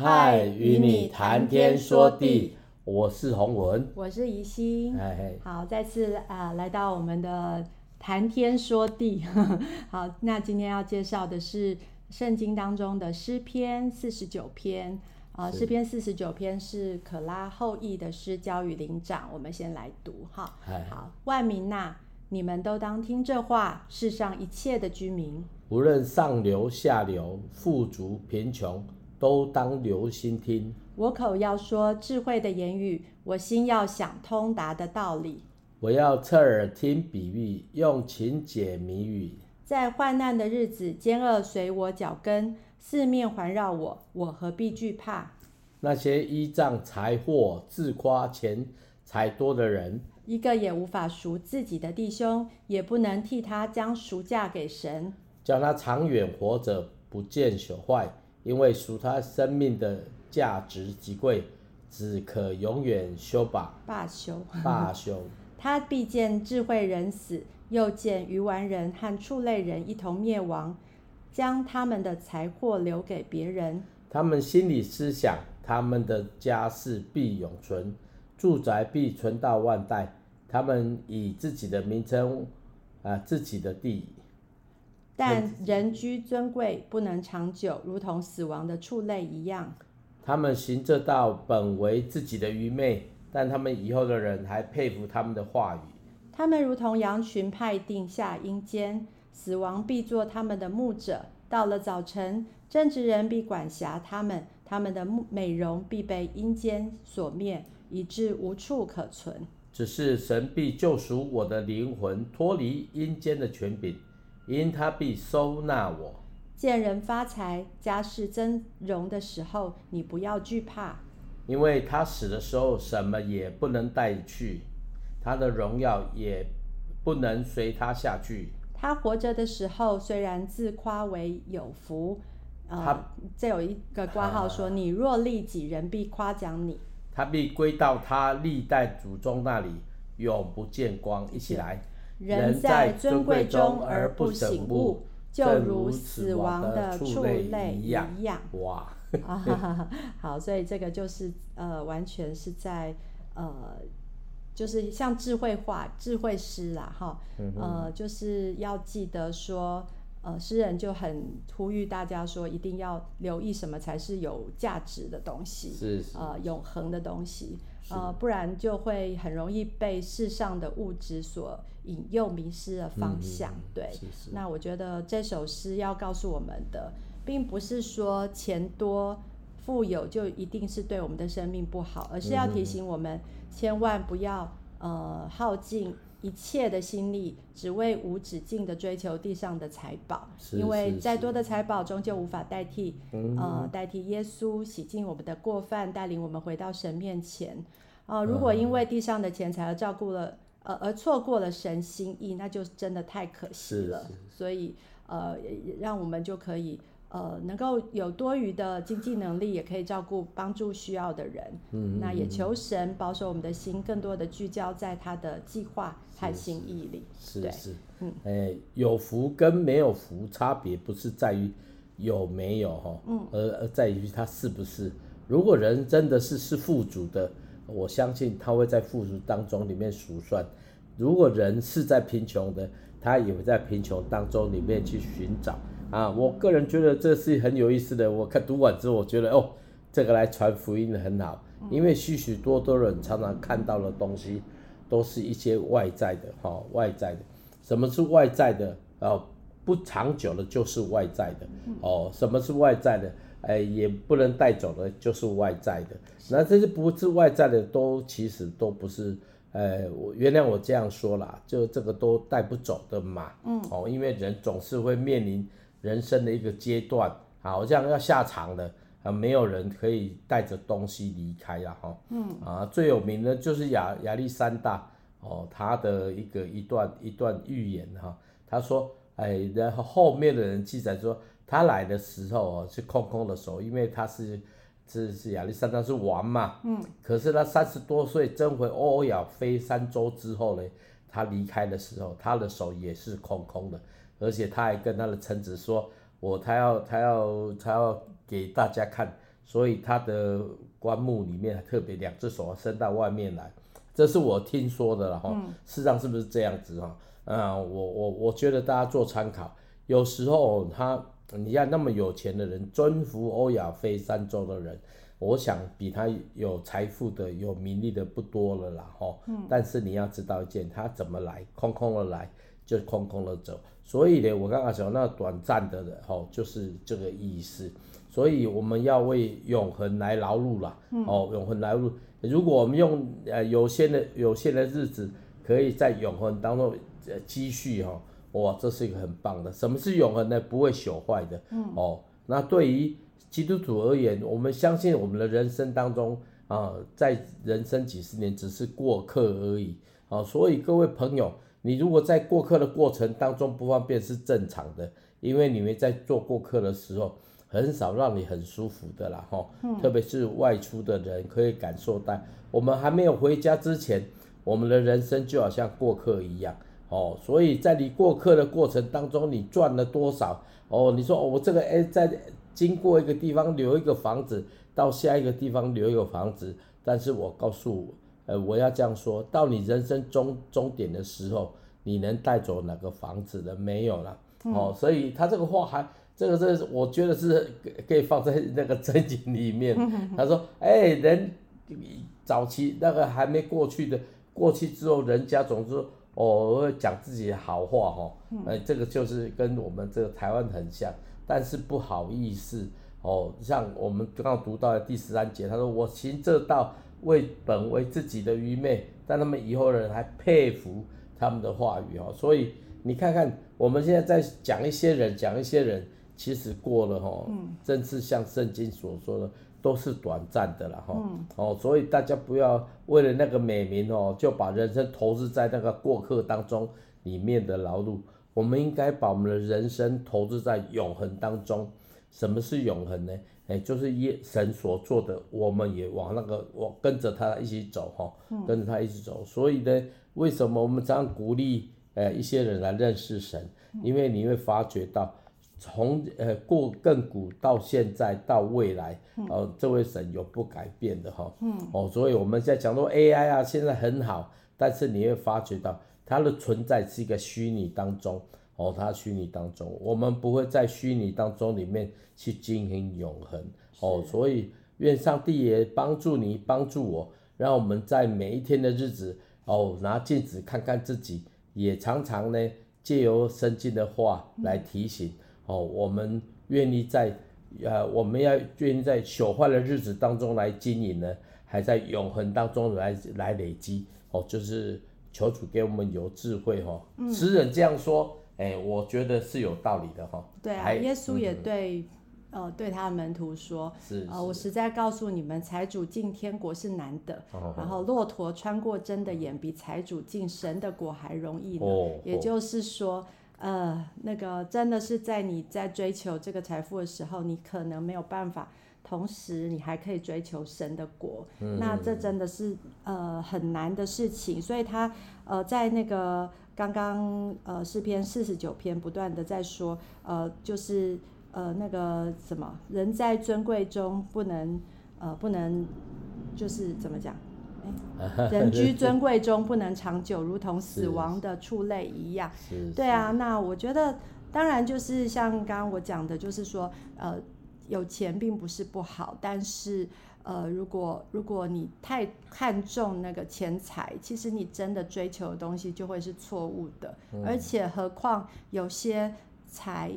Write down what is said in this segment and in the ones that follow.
嗨，与你谈天说地，我是洪文，我是宜心。好，再次啊、呃，来到我们的谈天说地。好，那今天要介绍的是圣经当中的诗篇四十九篇啊，呃、诗篇四十九篇是可拉后裔的诗交与灵长，我们先来读哈。好，万民呐，你们都当听这话，世上一切的居民，无论上流下流，富足贫穷。都当留心听，我口要说智慧的言语，我心要想通达的道理。我要侧耳听比喻，用情解谜语。在患难的日子，奸恶随我脚跟，四面环绕我，我何必惧怕？那些依仗财货自夸钱财多的人，一个也无法赎自己的弟兄，也不能替他将赎价给神，叫他长远活着，不见朽坏。因为赎他生命的价值极贵，只可永远修罢。罢休。罢休。他必见智慧人死，又见愚顽人和畜类人一同灭亡，将他们的财货留给别人。他们心里思想，他们的家室必永存，住宅必存到万代。他们以自己的名称，啊、呃，自己的地。但人居尊贵，不能长久，如同死亡的畜类一样。他们行这道，本为自己的愚昧，但他们以后的人还佩服他们的话语。他们如同羊群派定下阴间，死亡必做他们的牧者。到了早晨，正直人必管辖他们，他们的美容必被阴间所灭，以致无处可存。只是神必救赎我的灵魂，脱离阴间的权柄。因他必收纳我。见人发财、家世增荣的时候，你不要惧怕，因为他死的时候，什么也不能带去，他的荣耀也不能随他下去。他活着的时候，虽然自夸为有福，呃、他这有一个挂号说：“你若利己，人必夸奖你。”他必归到他历代祖宗那里，永不见光。一起来。人在尊贵中而不醒悟，就如死亡的畜类一样。哇！啊，好，所以这个就是呃，完全是在呃，就是像智慧化、智慧诗啦，哈，呃，就是要记得说，呃，诗人就很呼吁大家说，一定要留意什么才是有价值的东西，是，是呃，永恒的东西。呃，不然就会很容易被世上的物质所引诱，迷失了方向。嗯、对，是是，那我觉得这首诗要告诉我们的，并不是说钱多富有就一定是对我们的生命不好，而是要提醒我们，千万不要呃耗尽一切的心力，只为无止境的追求地上的财宝，因为再多的财宝终究无法代替，呃，代替耶稣洗净我们的过犯，带领我们回到神面前。呃，如果因为地上的钱财而照顾了，呃，而错过了神心意，那就真的太可惜了。所以，呃，让我们就可以。呃，能够有多余的经济能力，也可以照顾帮助需要的人。嗯，嗯，那也求神保守我们的心，更多的聚焦在他的计划和心意里。是是，是，嗯，哎，有福跟没有福差别不是在于有没有哈，嗯，而而在于他是不是。如果人真的是是富足的，我相信他会在富足当中里面数算；如果人是在贫穷的，他也会在贫穷当中里面去寻找。啊，我个人觉得这是很有意思的。我看读完之后，我觉得哦，这个来传福音的很好，因为许许多多人常常看到的东西，都是一些外在的，哈、哦，外在的。什么是外在的？哦，不长久的，就是外在的。哦，什么是外在的？哎，也不能带走的，就是外在的。那这些不是外在的，都其实都不是。呃，我原谅我这样说啦，就这个都带不走的嘛。嗯。哦，因为人总是会面临。人生的一个阶段，好像要下场了啊，没有人可以带着东西离开了哈。嗯啊，最有名的就是亚亚历山大哦，他的一个一段一段预言哈，他说，哎，然后后面的人记载说，他来的时候哦是空空的手，因为他是是是亚历山大是王嘛。嗯。可是他三十多岁征回欧亚非三洲之后呢，他离开的时候，他的手也是空空的。而且他还跟他的臣子说：“我他要他要他要给大家看所以他的棺木里面特别两只手伸到外面来，这是我听说的了哈。嗯、事实上是不是这样子哈？啊，我我我觉得大家做参考。有时候他，你看那么有钱的人，征服欧亚非三洲的人，我想比他有财富的、有名利的不多了啦哈。嗯、但是你要知道一件，他怎么来，空空的来，就空空的走。所以呢，我刚刚讲那短暂的哈，就是这个意思。所以我们要为永恒来劳碌啦，嗯、哦，永恒来劳碌。如果我们用呃有限的有限的日子，可以在永恒当中呃积蓄哈。哇，这是一个很棒的。什么是永恒呢？不会朽坏的。嗯。哦，那对于基督徒而言，我们相信我们的人生当中啊、呃，在人生几十年只是过客而已。啊、哦，所以各位朋友，你如果在过客的过程当中不方便是正常的，因为你们在做过客的时候，很少让你很舒服的啦。哈。特别是外出的人可以感受到，我们还没有回家之前，我们的人生就好像过客一样。哦，所以在你过客的过程当中，你赚了多少？哦，你说哦，我这个哎，在经过一个地方留一个房子，到下一个地方留一个房子，但是我告诉，呃，我要这样说，到你人生终终点的时候，你能带走哪个房子的？没有了。嗯、哦，所以他这个话还，这个这个，我觉得是可以放在那个真经里面。他说，哎，人早期那个还没过去的，过去之后，人家总是。哦，讲自己的好话哈，哎，这个就是跟我们这个台湾很像，但是不好意思哦，像我们刚刚读到的第十三节，他说我行这道为本为自己的愚昧，但他们以后的人还佩服他们的话语哦，所以你看看我们现在在讲一些人，讲一些人，其实过了哈，嗯，正是像圣经所说的。都是短暂的了哈，嗯、哦，所以大家不要为了那个美名哦，就把人生投资在那个过客当中里面的劳碌。我们应该把我们的人生投资在永恒当中。什么是永恒呢？哎，就是耶神所做的，我们也往那个我跟着他一起走哈，跟着他一起走。所以呢，为什么我们这样鼓励呃一些人来认识神？因为你会发觉到。从呃过亘古到现在到未来，呃、嗯，这位神有不改变的哈，嗯，哦，所以我们在讲说 AI 啊，现在很好，但是你会发觉到它的存在是一个虚拟当中，哦，它虚拟当中，我们不会在虚拟当中里面去经营永恒，哦，所以愿上帝也帮助你，帮助我，让我们在每一天的日子，哦，拿镜子看看自己，也常常呢借由圣经的话来提醒。嗯哦，我们愿意在，呃，我们要愿意在朽坏的日子当中来经营呢，还在永恒当中来来累积。哦，就是求主给我们有智慧哈。嗯。诗人这样说，哎，我觉得是有道理的哈。对啊，耶稣也对，嗯、呃，对他的门徒说，是，是，呃，我实在告诉你们，财主进天国是难的。哦、然后，骆驼穿过针的眼，比财主进神的国还容易呢。哦。也就是说。呃，那个真的是在你在追求这个财富的时候，你可能没有办法，同时你还可以追求神的国，嗯、那这真的是呃很难的事情。所以他呃在那个刚刚呃诗篇四十九篇不断的在说，呃就是呃那个什么人在尊贵中不能呃不能就是怎么讲？人居尊贵中不能长久，如同死亡的畜类一样。对啊，那我觉得当然就是像刚刚我讲的，就是说，呃，有钱并不是不好，但是呃，如果如果你太看重那个钱财，其实你真的追求的东西就会是错误的。嗯、而且何况有些财，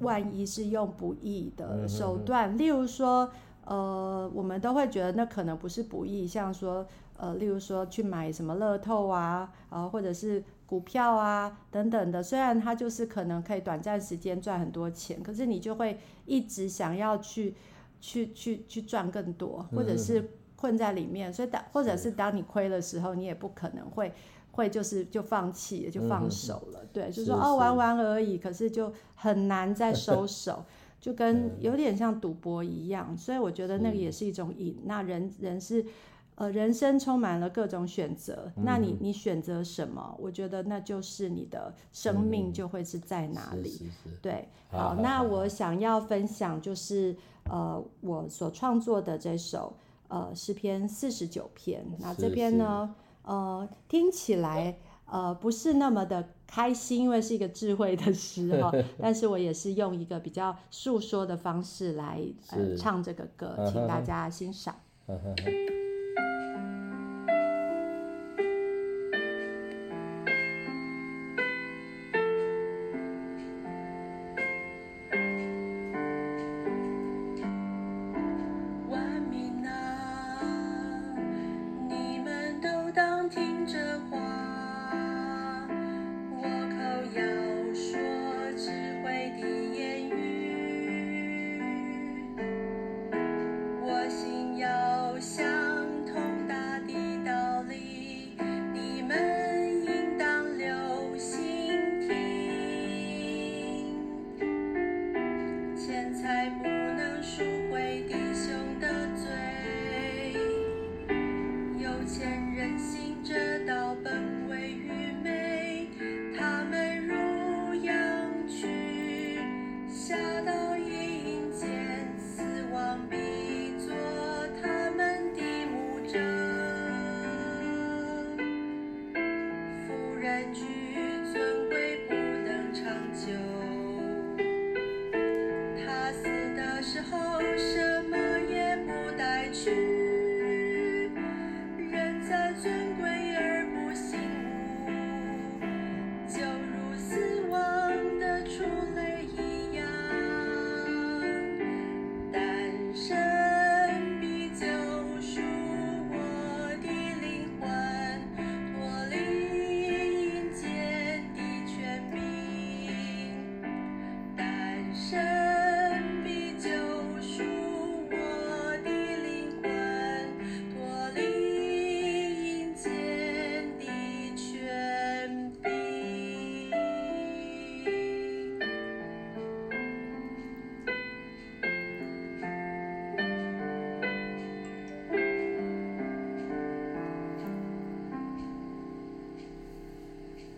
万一是用不义的手段，嗯、哼哼例如说，呃，我们都会觉得那可能不是不义，像说。呃，例如说去买什么乐透啊，呃，或者是股票啊等等的，虽然它就是可能可以短暂时间赚很多钱，可是你就会一直想要去去去去赚更多，或者是困在里面，所以当或者是当你亏的时候，你也不可能会会就是就放弃了，就放手了，对，就是说哦玩玩而已，可是就很难再 收手，就跟有点像赌博一样，所以我觉得那个也是。一种瘾，那人人是。呃，人生充满了各种选择，嗯、那你你选择什么？我觉得那就是你的生命就会是在哪里。对，好，好好好，那我想要分享就是，呃我所创作的这首呃诗篇四十九篇。那这边呢，呃听起来呃不是那么的开心，因为是一个智慧的诗哈，但是我也是用一个比较诉说的方式来呃唱这个歌，请大家欣赏。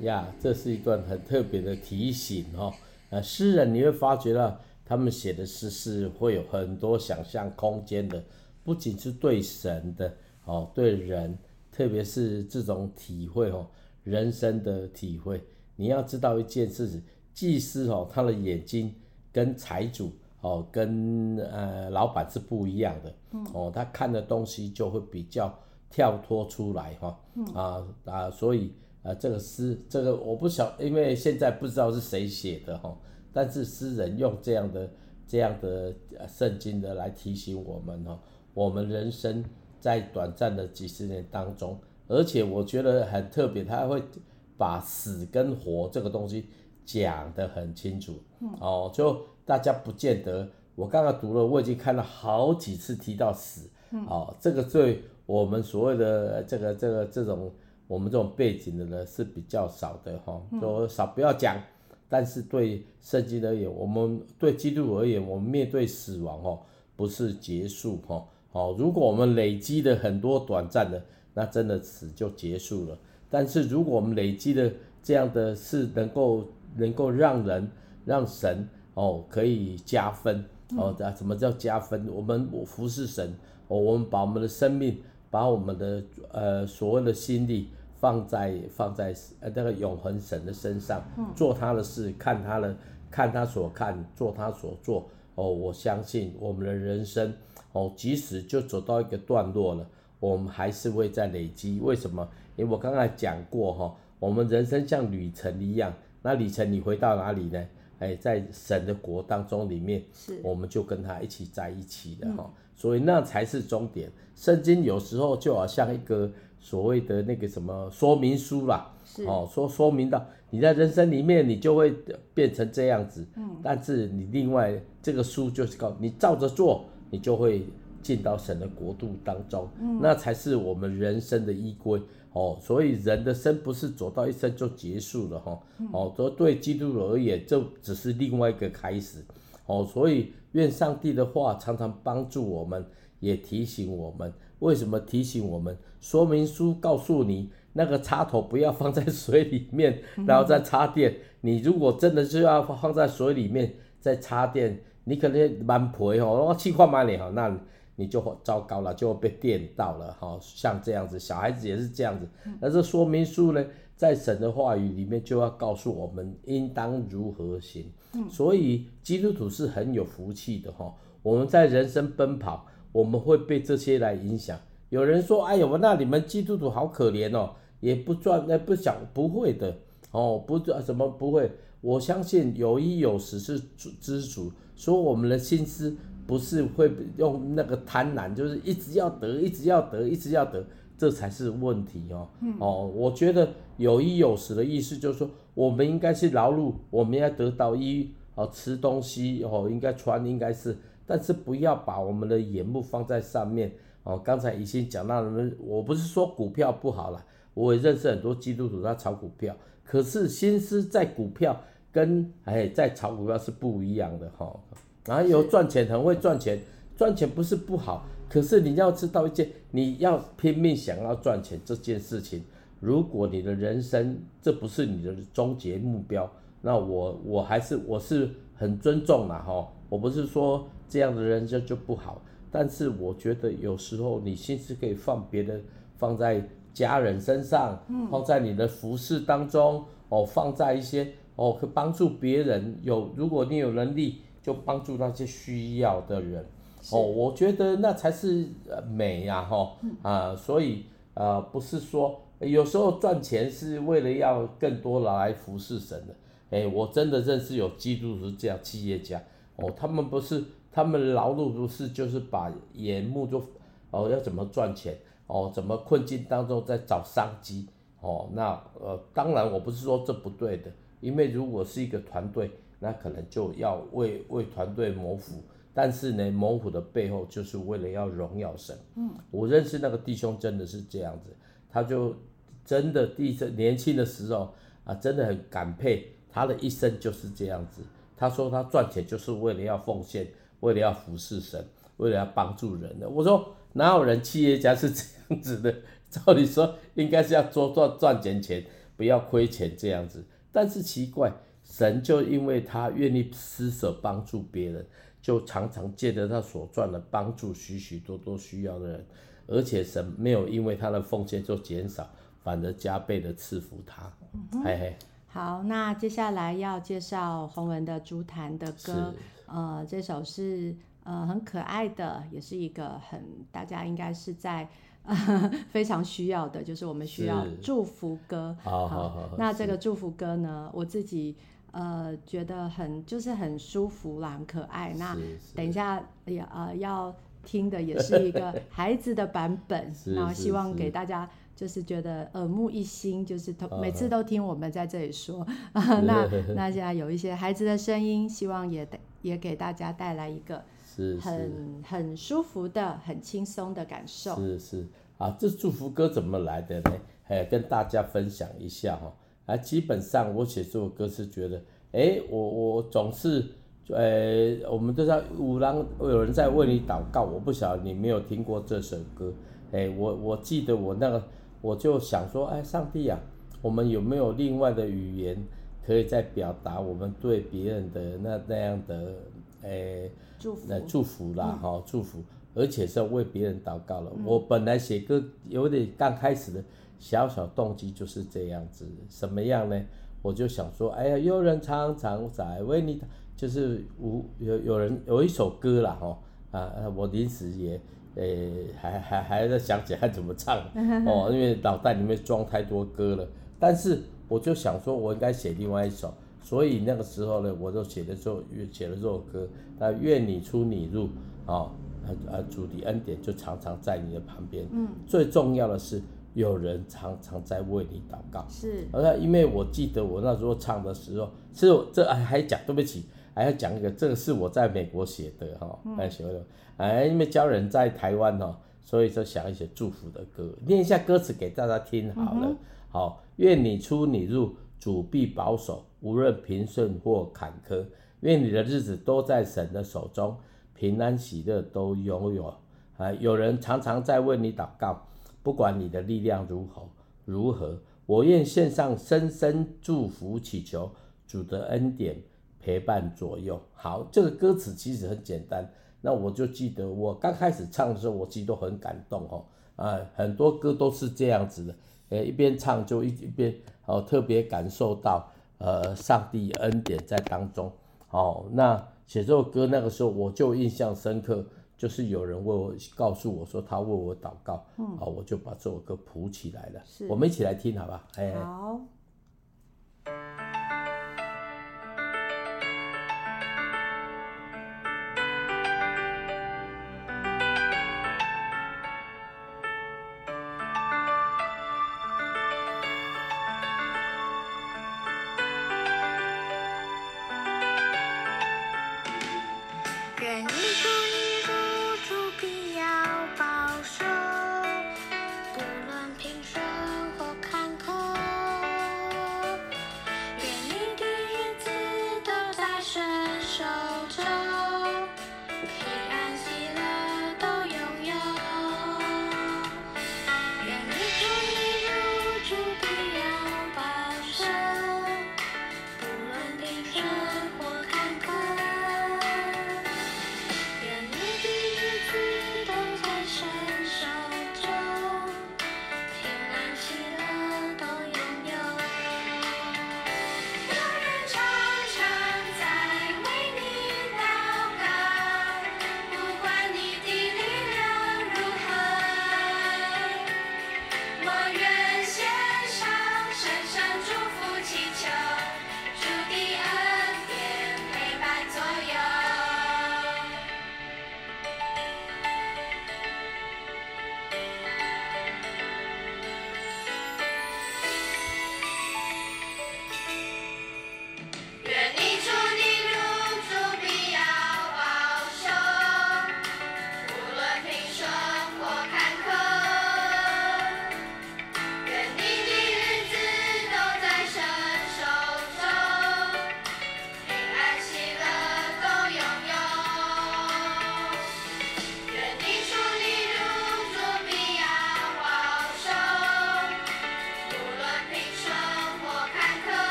呀，这是一段很特别的提醒哦。呃，诗人你会发觉到，他们写的诗是会有很多想象空间的，不仅是对神的哦，对人，特别是这种体会哦，人生的体会。你要知道一件事情，祭司哦，他的眼睛跟财主哦，跟呃老板是不一样的哦，他看的东西就会比较跳脱出来哈啊啊，所以。啊，这个诗，这个我不晓，因为现在不知道是谁写的哈。但是诗人用这样的、这样的圣经的来提醒我们哈，我们人生在短暂的几十年当中，而且我觉得很特别，他还会把死跟活这个东西讲得很清楚。哦，就大家不见得，我刚刚读了，我已经看了好几次提到死。哦，这个对我们所谓的这个、这个、这种。我们这种背景的人是比较少的哈，都少不要讲。但是对圣经而言，我们对基督而言，我们面对死亡哦，不是结束哈。哦，如果我们累积的很多短暂的，那真的死就结束了。但是如果我们累积的这样的是能够能够让人让神哦可以加分哦，什么叫加分？我们服侍神哦，我们把我们的生命，把我们的呃所谓的心力。放在放在呃那个永恒神的身上，做他的事，看他的看他所看，做他所做。哦，我相信我们的人生，哦，即使就走到一个段落了，我们还是会在累积。为什么？因为我刚才讲过哈，我们人生像旅程一样，那旅程你回到哪里呢？哎，在神的国当中里面，是我们就跟他一起在一起的哈，所以那才是终点。圣经有时候就好像一个。所谓的那个什么说明书啦，哦，说说明到你在人生里面，你就会变成这样子。嗯，但是你另外这个书就是告你照着做，你就会进到神的国度当中。嗯，那才是我们人生的依归。哦，所以人的生不是走到一生就结束了哈。哦，这对基督徒而言，这只是另外一个开始。哦，所以愿上帝的话常常帮助我们，也提醒我们。为什么提醒我们？说明书告诉你，那个插头不要放在水里面，然后再插电。你如果真的是要放在水里面再插电，你可能蛮赔哦，我气矿买你哦，那你就糟糕了，就会被电到了哈。像这样子，小孩子也是这样子。那这说明书呢，在神的话语里面就要告诉我们应当如何行。所以基督徒是很有福气的哈。我们在人生奔跑，我们会被这些来影响。有人说：“哎呦，那你们基督徒好可怜哦，也不赚，那不想不会的哦，不赚什么不会。我相信有衣有食是知足。所以我们的心思不是会用那个贪婪，就是一直要得，一直要得，一直要得，这才是问题哦。哦，我觉得有衣有食的意思就是说，我们应该是劳碌，我们要得到衣哦，吃东西哦，应该穿，应该是，但是不要把我们的眼目放在上面。”哦，刚才已经讲到了，我不是说股票不好了，我也认识很多基督徒他炒股票，可是心思在股票跟哎在炒股票是不一样的哈。然后有赚钱很会赚钱，赚钱不是不好，可是你要知道一件，你要拼命想要赚钱这件事情，如果你的人生这不是你的终结目标，那我我还是我是很尊重啦哈，我不是说这样的人就就不好。但是我觉得有时候你心思可以放别的，放在家人身上，放在你的服侍当中，哦，放在一些哦，可帮助别人。有，如果你有能力，就帮助那些需要的人。哦，我觉得那才是美呀，哈啊，所以呃，不是说有时候赚钱是为了要更多来服侍神的。哎，我真的认识有基督徒这样企业家，哦，他们不是。他们劳碌不是就是把眼目就哦，要怎么赚钱哦，怎么困境当中在找商机哦，那呃当然我不是说这不对的，因为如果是一个团队，那可能就要为为团队谋福，但是呢谋福的背后就是为了要荣耀神。嗯，我认识那个弟兄真的是这样子，他就真的第一次年轻的时候啊，真的很感佩他的一生就是这样子。他说他赚钱就是为了要奉献。为了要服侍神，为了要帮助人的，我说哪有人企业家是这样子的？照理说应该是要多赚赚点钱，不要亏钱这样子。但是奇怪，神就因为他愿意施舍帮助别人，就常常借着他所赚的帮助许许多多需要的人，而且神没有因为他的奉献就减少，反而加倍的赐福他。嗯、嘿嘿。好，那接下来要介绍洪文的竹坛的歌。呃，这首是呃很可爱的，也是一个很大家应该是在呃 非常需要的，就是我们需要祝福歌。好，好，好，那这个祝福歌呢，我自己呃觉得很就是很舒服啦，很可爱。那等一下要呃要听的也是一个 孩子的版本，然后希望给大家。就是觉得耳目一新，就是每次都听我们在这里说，啊、那 那现在有一些孩子的声音，希望也也给大家带来一个很是是很舒服的、很轻松的感受。是是啊，这祝福歌怎么来的呢？哎，跟大家分享一下哈。啊，基本上我写这首歌是觉得，哎，我我总是，呃，我们都在五郎有人在为你祷告，我不晓得你没有听过这首歌。哎，我我记得我那个。我就想说，哎，上帝啊，我们有没有另外的语言，可以再表达我们对别人的那那样的，哎，祝福，那祝福啦，哈、嗯，祝福，而且是要为别人祷告了。嗯、我本来写歌有点刚开始的小小动机就是这样子，什么样呢？我就想说，哎呀，有人常常在为你，就是无有有人有一首歌啦，哈，啊，我临时也。诶、欸，还还还在想起来怎么唱 哦，因为脑袋里面装太多歌了。但是我就想说，我应该写另外一首，所以那个时候呢，我就写了这写了这首歌。那愿你出你入，啊啊，主的恩典就常常在你的旁边。嗯，最重要的是有人常常在为你祷告。是，那因为我记得我那时候唱的时候，是这还还讲对不起。还要讲一个，这个是我在美国写的哈，来写的，哎，因为教人在台湾哦，所以就想一些祝福的歌，念一下歌词给大家听好了。好，愿你出你入，主必保守，无论平顺或坎坷，愿你的日子都在神的手中，平安喜乐都拥有。啊，有人常常在为你祷告，不管你的力量如何如何，我愿献上深深祝福，祈求主的恩典。陪伴左右。好，这个歌词其实很简单。那我就记得我刚开始唱的时候，我其实都很感动哦。啊，很多歌都是这样子的，呃，一边唱就一一边哦，特别感受到呃上帝恩典在当中。哦，那写这首歌那个时候我就印象深刻，就是有人为我告诉我说他为我祷告，嗯，啊，我就把这首歌谱起来了。是，我们一起来听好吧？哎，好。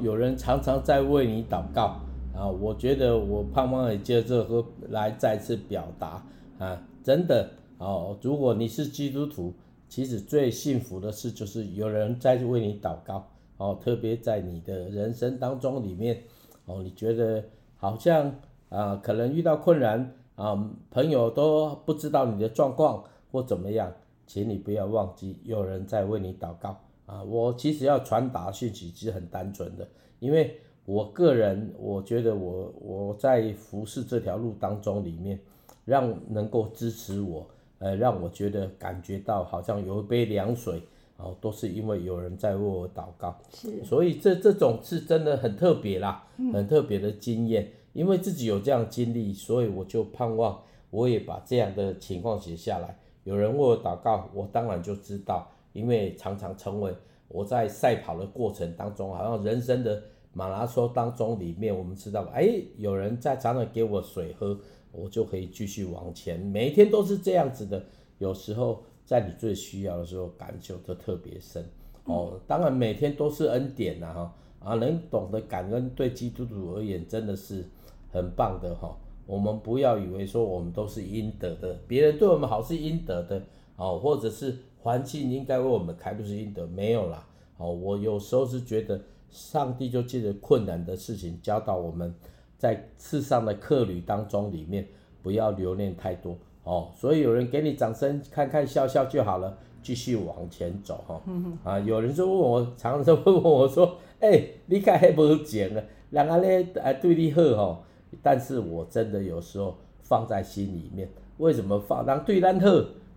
有人常常在为你祷告啊！我觉得我盼望也借这个来再次表达啊，真的哦。如果你是基督徒，其实最幸福的事就是有人在为你祷告哦。特别在你的人生当中里面哦，你觉得好像啊，可能遇到困难啊，朋友都不知道你的状况或怎么样，请你不要忘记有人在为你祷告。啊，我其实要传达讯息其实很单纯的，因为我个人我觉得我我在服侍这条路当中里面，让能够支持我，呃，让我觉得感觉到好像有一杯凉水，哦，都是因为有人在为我祷告。是，所以这这种是真的很特别啦，很特别的经验，嗯、因为自己有这样经历，所以我就盼望我也把这样的情况写下来。有人为我祷告，我当然就知道，因为常常成为我在赛跑的过程当中，好像人生的。马拉松当中里面，我们知道，哎，有人在常常给我水喝，我就可以继续往前。每一天都是这样子的。有时候在你最需要的时候，感受就特别深。哦，当然每天都是恩典呐，哈啊，能懂得感恩，对基督徒而言真的是很棒的哈。我们不要以为说我们都是应得的，别人对我们好是应得的，哦，或者是环境应该为我们开路是应得，没有啦。哦，我有时候是觉得。上帝就借着困难的事情教导我们，在世上的客旅当中里面不要留恋太多哦。所以有人给你掌声，看看笑笑就好了，继续往前走哈。啊，有人就问我，常常问我说：“哎、欸，你看还不钱啊？人家咧哎对你好哦。”但是我真的有时候放在心里面，为什么放？人对咱好，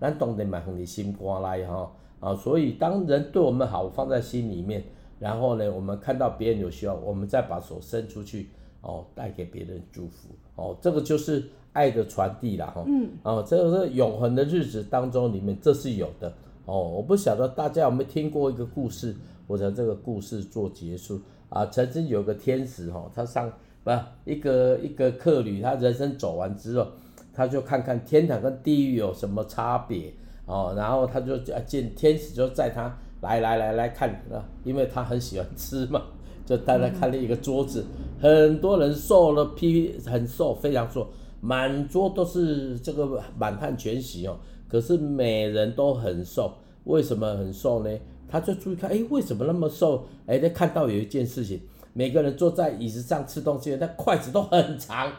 咱当然嘛从你心肝来哈啊。所以当人对我们好，放在心里面。然后呢，我们看到别人有需要，我们再把手伸出去，哦，带给别人祝福，哦，这个就是爱的传递了哈。嗯。哦，这个是永恒的日子当中里面，这是有的。哦，我不晓得大家有没有听过一个故事，我在这个故事做结束啊。曾经有个天使哈，他上不一个一个客旅，他人生走完之后，他就看看天堂跟地狱有什么差别哦，然后他就见天使就在他。来来来来看啊，因为他很喜欢吃嘛，就带他看了一个桌子，很多人瘦了，批很瘦，非常瘦，满桌都是这个满汉全席哦。可是每人都很瘦，为什么很瘦呢？他就注意看，哎，为什么那么瘦？哎，他看到有一件事情，每个人坐在椅子上吃东西，那筷子都很长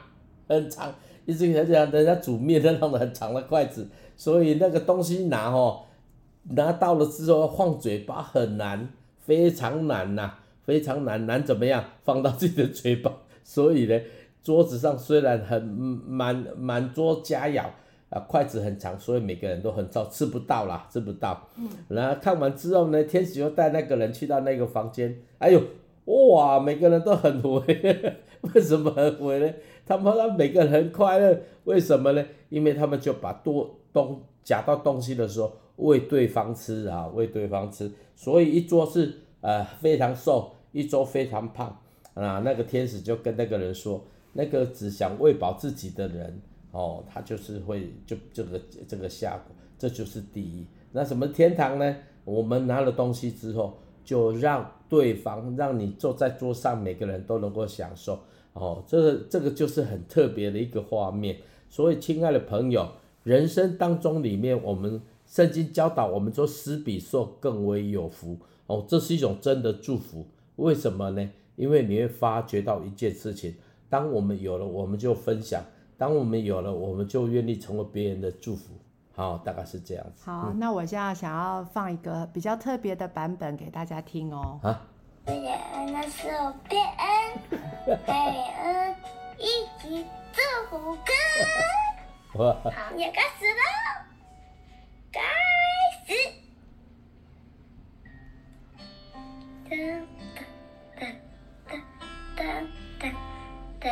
很长，一直想讲人家煮面都弄得很长的筷子，所以那个东西拿哦。拿到了之后放嘴巴很难，非常难呐、非常难，难怎么样？放到自己的嘴巴。所以呢，桌子上虽然很满满桌佳肴啊，筷子很长，所以每个人都很少吃不到啦，吃不到。然后看完之后呢，天使又带那个人去到那个房间。哎呦，哇，每个人都很肥，为什么很肥呢？他们让每个人很快乐，为什么呢？因为他们就把多东夹到东西的时候。喂对方吃啊，喂对方吃，所以一桌是呃非常瘦，一桌非常胖啊。那个天使就跟那个人说，那个只想喂饱自己的人哦，他就是会就这个这个下，这就是第一。那什么天堂呢？我们拿了东西之后，就让对方让你坐在桌上，每个人都能够享受哦。这个这个就是很特别的一个画面。所以，亲爱的朋友，人生当中里面我们。圣经教导我们说，施比受更为有福哦，这是一种真的祝福。为什么呢？因为你会发觉到一件事情：当我们有了，我们就分享；当我们有了，我们就愿意成为别人的祝福。好，大概是这样子。好，嗯、那我现在想要放一个比较特别的版本给大家听哦。啊？那是我别恩，别恩一起祝福歌。哇！好，也开始了。开始。哒哒哒哒哒哒哒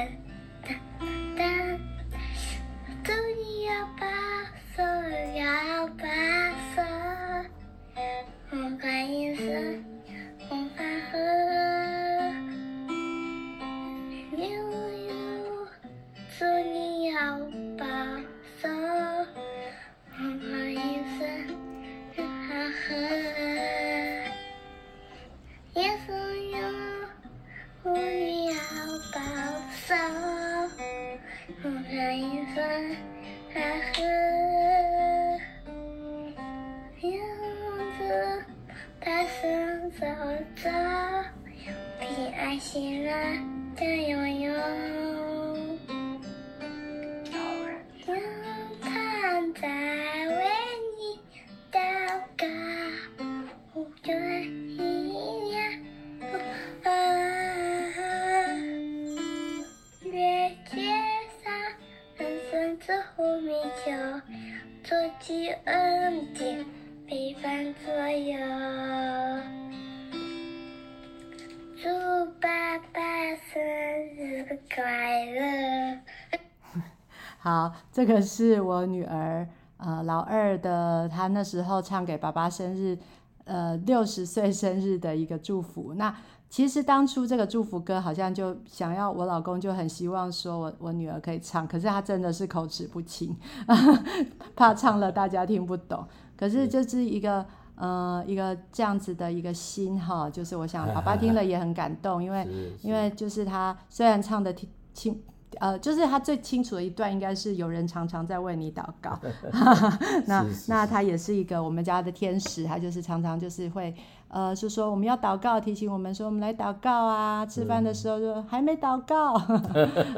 做记恩典陪伴左右祝爸爸生日快乐好这个是我女儿呃老二的她那时候唱给爸爸生日呃六十岁生日的一个祝福。那其实当初这个祝福歌好像就想要我老公就很希望说我我女儿可以唱，可是他真的是口齿不清，怕唱了大家听不懂。可是就是一个呃一个这样子的一个心哈，就是我想爸爸听了也很感动，因为 因为就是他虽然唱的挺清。呃，就是他最清楚的一段，应该是有人常常在为你祷告。那那他也是一个我们家的天使，他就是常常就是会，呃，是说我们要祷告，提醒我们说我们来祷告啊。吃饭的时候就还没祷告。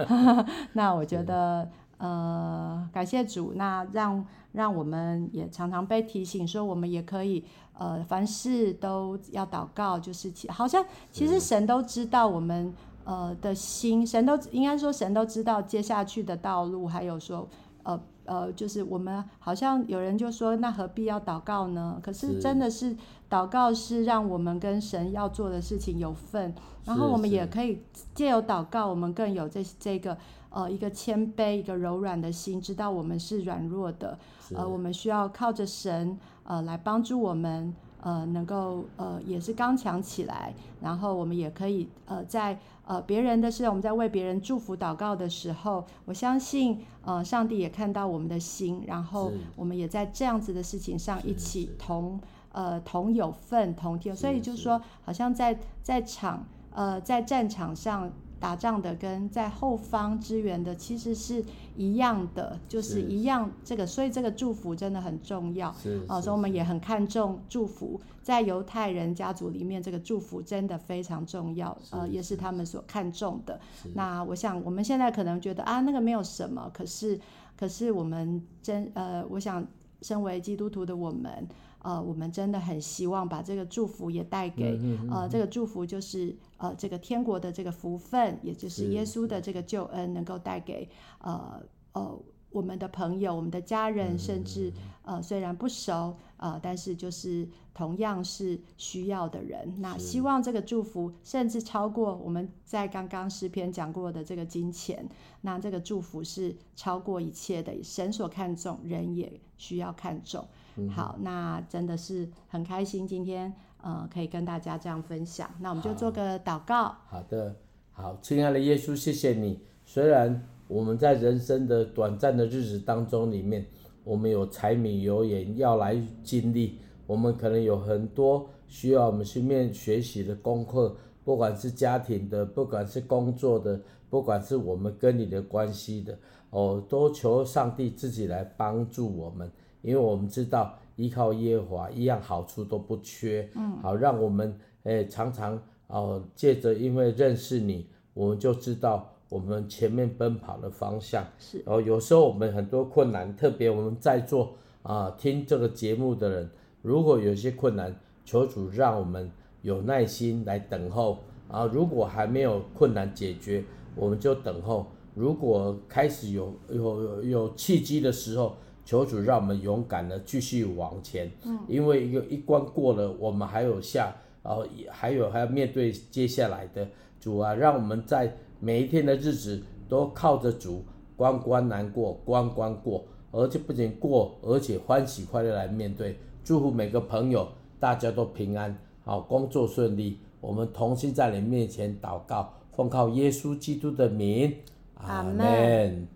嗯、那我觉得，呃，感谢主，那让让我们也常常被提醒说，我们也可以，呃，凡事都要祷告，就是其好像其实神都知道我们。呃的心，神都应该说神都知道接下去的道路，还有说，呃呃，就是我们好像有人就说，那何必要祷告呢？可是真的是祷告是让我们跟神要做的事情有份，然后我们也可以借由祷告，我们更有这这个呃一个谦卑、一个柔软的心，知道我们是软弱的，呃，我们需要靠着神呃来帮助我们。呃，能够呃也是刚强起来，然后我们也可以呃在呃别人的事，我们在为别人祝福祷告的时候，我相信呃上帝也看到我们的心，然后我们也在这样子的事情上一起同呃同有份同天，所以就是说，好像在在场呃在战场上。打仗的跟在后方支援的其实是一样的，就是一样这个，所以这个祝福真的很重要。啊，所以我们也很看重祝福，在犹太人家族里面，这个祝福真的非常重要，呃，也是他们所看重的。那我想我们现在可能觉得啊，那个没有什么，可是可是我们真呃，我想身为基督徒的我们。呃，我们真的很希望把这个祝福也带给、嗯嗯嗯、呃，这个祝福就是呃，这个天国的这个福分，也就是耶稣的这个救恩，能够带给呃呃我们的朋友、我们的家人，甚至呃虽然不熟呃，但是就是同样是需要的人。那希望这个祝福甚至超过我们在刚刚诗篇讲过的这个金钱，那这个祝福是超过一切的，神所看重，人也需要看重。好，那真的是很开心，今天呃可以跟大家这样分享。那我们就做个祷告。好，好的，好，亲爱的耶稣，谢谢你。虽然我们在人生的短暂的日子当中里面，我们有柴米油盐要来经历，我们可能有很多需要我们去面学习的功课，不管是家庭的，不管是工作的，不管是我们跟你的关系的，哦，都求上帝自己来帮助我们。因为我们知道依靠耶和华，一样好处都不缺。嗯，好，让我们诶、欸、常常哦，借着因为认识你，我们就知道我们前面奔跑的方向。是，然后有时候我们很多困难，特别我们在座啊听这个节目的人，如果有些困难，求主让我们有耐心来等候啊。如果还没有困难解决，我们就等候。如果开始有有有，有契机的时候。求主让我们勇敢的继续往前，嗯，因为一个一关过了，我们还有下，然后还有还要面对接下来的主啊，让我们在每一天的日子都靠着主，关关难过关关过，而且不仅过，而且欢喜快乐来面对。祝福每个朋友，大家都平安，好，工作顺利。我们同心在你面前祷告，奉靠耶稣基督的名，阿门。